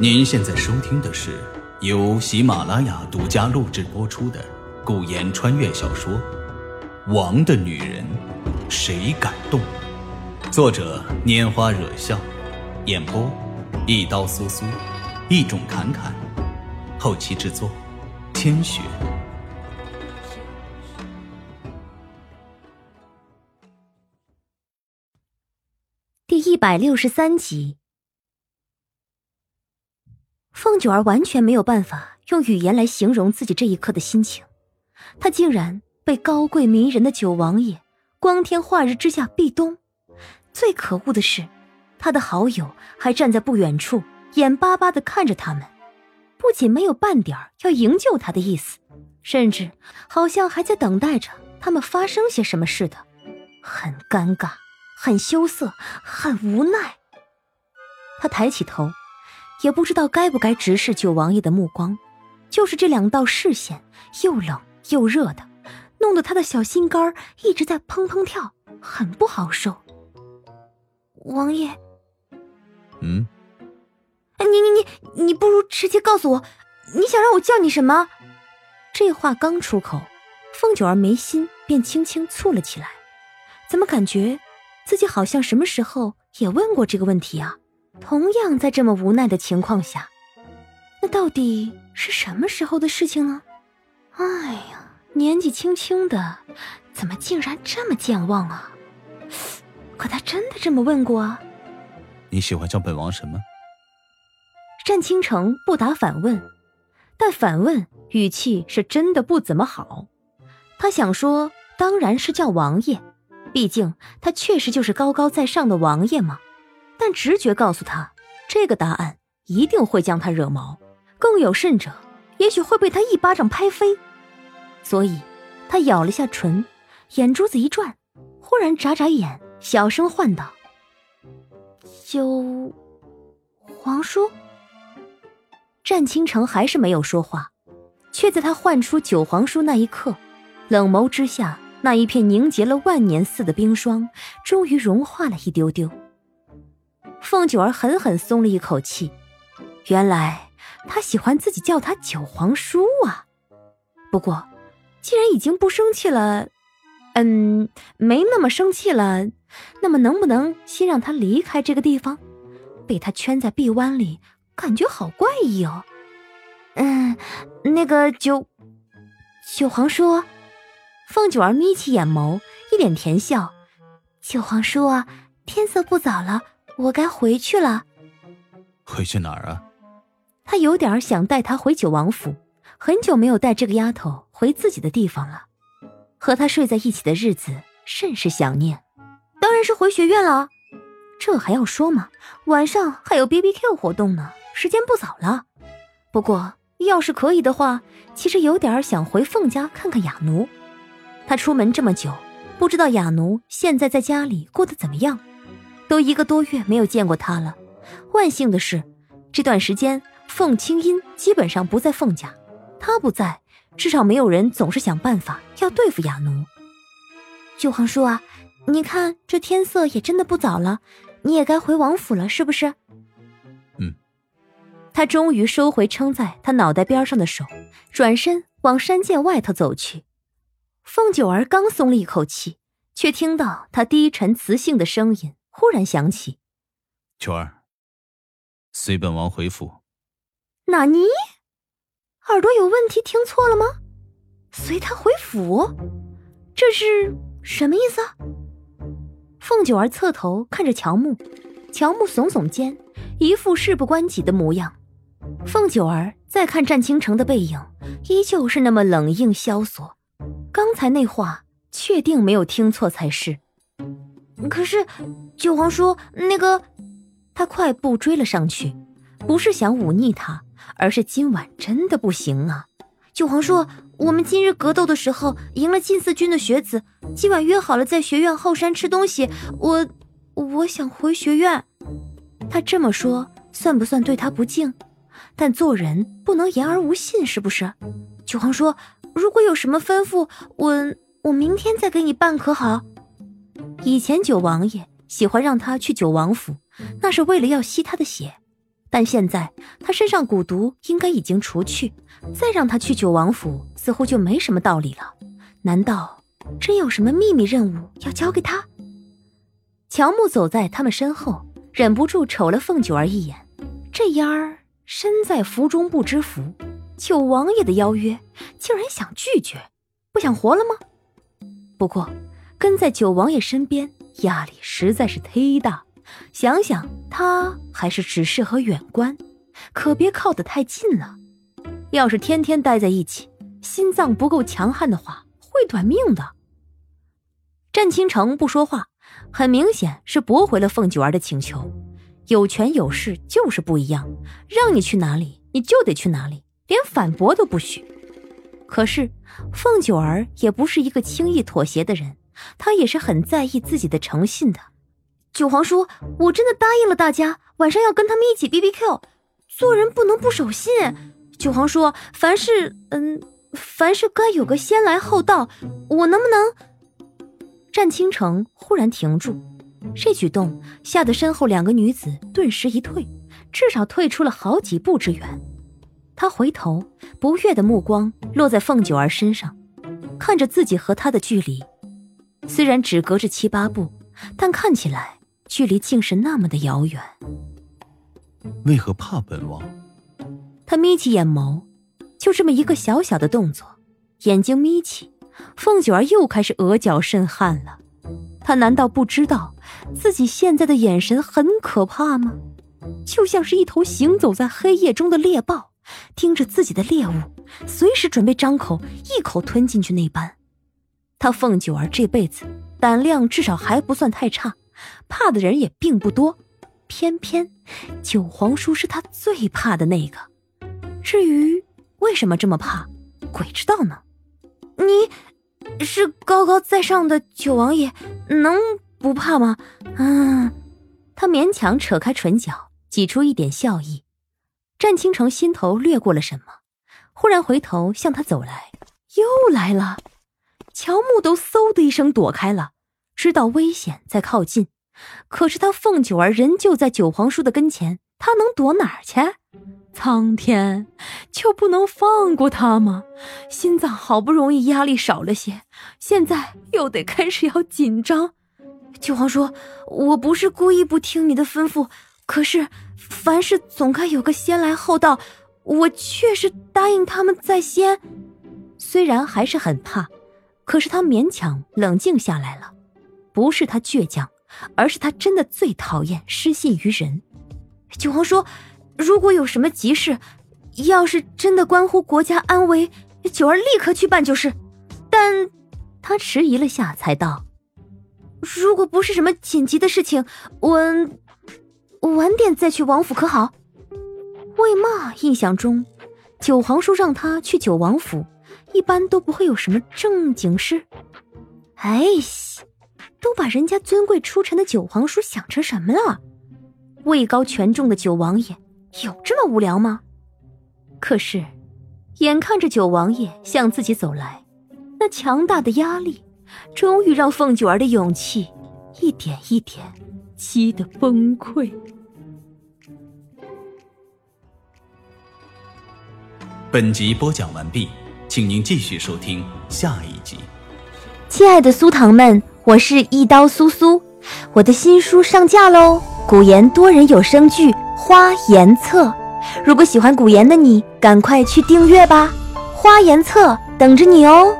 您现在收听的是由喜马拉雅独家录制播出的古言穿越小说《王的女人谁敢动》，作者拈花惹笑，演播一刀苏苏，一种侃侃，后期制作千雪。第一百六十三集，凤九儿完全没有办法用语言来形容自己这一刻的心情。她竟然被高贵迷人的九王爷光天化日之下壁咚。最可恶的是，他的好友还站在不远处，眼巴巴的看着他们，不仅没有半点要营救他的意思，甚至好像还在等待着他们发生些什么似的，很尴尬。很羞涩，很无奈。他抬起头，也不知道该不该直视九王爷的目光。就是这两道视线，又冷又热的，弄得他的小心肝一直在砰砰跳，很不好受。王爷，嗯，你你你你不如直接告诉我，你想让我叫你什么？这话刚出口，凤九儿眉心便轻轻蹙了起来，怎么感觉？自己好像什么时候也问过这个问题啊？同样在这么无奈的情况下，那到底是什么时候的事情呢？哎呀，年纪轻轻的，怎么竟然这么健忘啊？可他真的这么问过啊？你喜欢叫本王什么？战倾城不答反问，但反问语气是真的不怎么好。他想说，当然是叫王爷。毕竟他确实就是高高在上的王爷嘛，但直觉告诉他，这个答案一定会将他惹毛，更有甚者，也许会被他一巴掌拍飞。所以，他咬了下唇，眼珠子一转，忽然眨眨眼，小声唤道：“九皇叔。”战倾城还是没有说话，却在他唤出九皇叔那一刻，冷眸之下。那一片凝结了万年似的冰霜，终于融化了一丢丢。凤九儿狠狠松了一口气，原来他喜欢自己叫他九皇叔啊。不过，既然已经不生气了，嗯，没那么生气了，那么能不能先让他离开这个地方？被他圈在臂弯里，感觉好怪异哦。嗯，那个九九皇叔。凤九儿眯起眼眸，一脸甜笑：“九皇叔啊，天色不早了，我该回去了。回去哪儿啊？”他有点想带她回九王府，很久没有带这个丫头回自己的地方了。和她睡在一起的日子甚是想念，当然是回学院了。这还要说吗？晚上还有 B B Q 活动呢，时间不早了。不过要是可以的话，其实有点想回凤家看看雅奴。他出门这么久，不知道雅奴现在在家里过得怎么样，都一个多月没有见过他了。万幸的是，这段时间凤清音基本上不在凤家，他不在，至少没有人总是想办法要对付雅奴。九皇叔啊，你看这天色也真的不早了，你也该回王府了，是不是？嗯。他终于收回撑在他脑袋边上的手，转身往山涧外头走去。凤九儿刚松了一口气，却听到他低沉磁性的声音忽然想起：“九儿，随本王回府。”纳尼？耳朵有问题，听错了吗？随他回府？这是什么意思？凤九儿侧头看着乔木，乔木耸耸肩，一副事不关己的模样。凤九儿再看战倾城的背影，依旧是那么冷硬萧索。刚才那话确定没有听错才是。可是，九皇叔，那个，他快步追了上去，不是想忤逆他，而是今晚真的不行啊！九皇叔，我们今日格斗的时候赢了近四军的学子，今晚约好了在学院后山吃东西。我，我想回学院。他这么说算不算对他不敬？但做人不能言而无信，是不是？九皇叔。如果有什么吩咐，我我明天再给你办，可好？以前九王爷喜欢让他去九王府，那是为了要吸他的血。但现在他身上蛊毒应该已经除去，再让他去九王府，似乎就没什么道理了。难道真有什么秘密任务要交给他？乔木走在他们身后，忍不住瞅了凤九儿一眼。这丫儿身在福中不知福，九王爷的邀约竟然想拒绝，不想活了吗？不过跟在九王爷身边压力实在是忒大。想想他还是只适合远观，可别靠得太近了。要是天天待在一起，心脏不够强悍的话，会短命的。战倾城不说话，很明显是驳回了凤九儿的请求。有权有势就是不一样，让你去哪里你就得去哪里，连反驳都不许。可是凤九儿也不是一个轻易妥协的人，他也是很在意自己的诚信的。九皇叔，我真的答应了大家，晚上要跟他们一起 B B Q。做人不能不守信。九皇叔，凡事，嗯，凡事该有个先来后到。我能不能？战倾城忽然停住，这举动吓得身后两个女子顿时一退，至少退出了好几步之远。他回头，不悦的目光落在凤九儿身上，看着自己和她的距离，虽然只隔着七八步，但看起来。距离竟是那么的遥远。为何怕本王？他眯起眼眸，就这么一个小小的动作，眼睛眯起，凤九儿又开始额角渗汗了。他难道不知道自己现在的眼神很可怕吗？就像是一头行走在黑夜中的猎豹，盯着自己的猎物，随时准备张口一口吞进去那般。他凤九儿这辈子胆量至少还不算太差。怕的人也并不多，偏偏九皇叔是他最怕的那个。至于为什么这么怕，鬼知道呢。你是高高在上的九王爷，能不怕吗？嗯，他勉强扯开唇角，挤出一点笑意。战倾城心头掠过了什么，忽然回头向他走来，又来了。乔木都嗖的一声躲开了。知道危险在靠近，可是他凤九儿仍旧在九皇叔的跟前，他能躲哪儿去？苍天就不能放过他吗？心脏好不容易压力少了些，现在又得开始要紧张。九皇叔，我不是故意不听你的吩咐，可是凡事总该有个先来后到，我确实答应他们在先。虽然还是很怕，可是他勉强冷静下来了。不是他倔强，而是他真的最讨厌失信于人。九皇说：“如果有什么急事，要是真的关乎国家安危，九儿立刻去办就是。”但他迟疑了下，才道：“如果不是什么紧急的事情，我晚点再去王府可好？”为嘛印象中，九皇叔让他去九王府，一般都不会有什么正经事。哎。都把人家尊贵出尘的九皇叔想成什么了？位高权重的九王爷有这么无聊吗？可是，眼看着九王爷向自己走来，那强大的压力，终于让凤九儿的勇气一点一点击得崩溃。本集播讲完毕，请您继续收听下一集。亲爱的苏糖们。我是一刀苏苏，我的新书上架喽！古言多人有声剧《花颜册》，如果喜欢古言的你，赶快去订阅吧！花颜册等着你哦。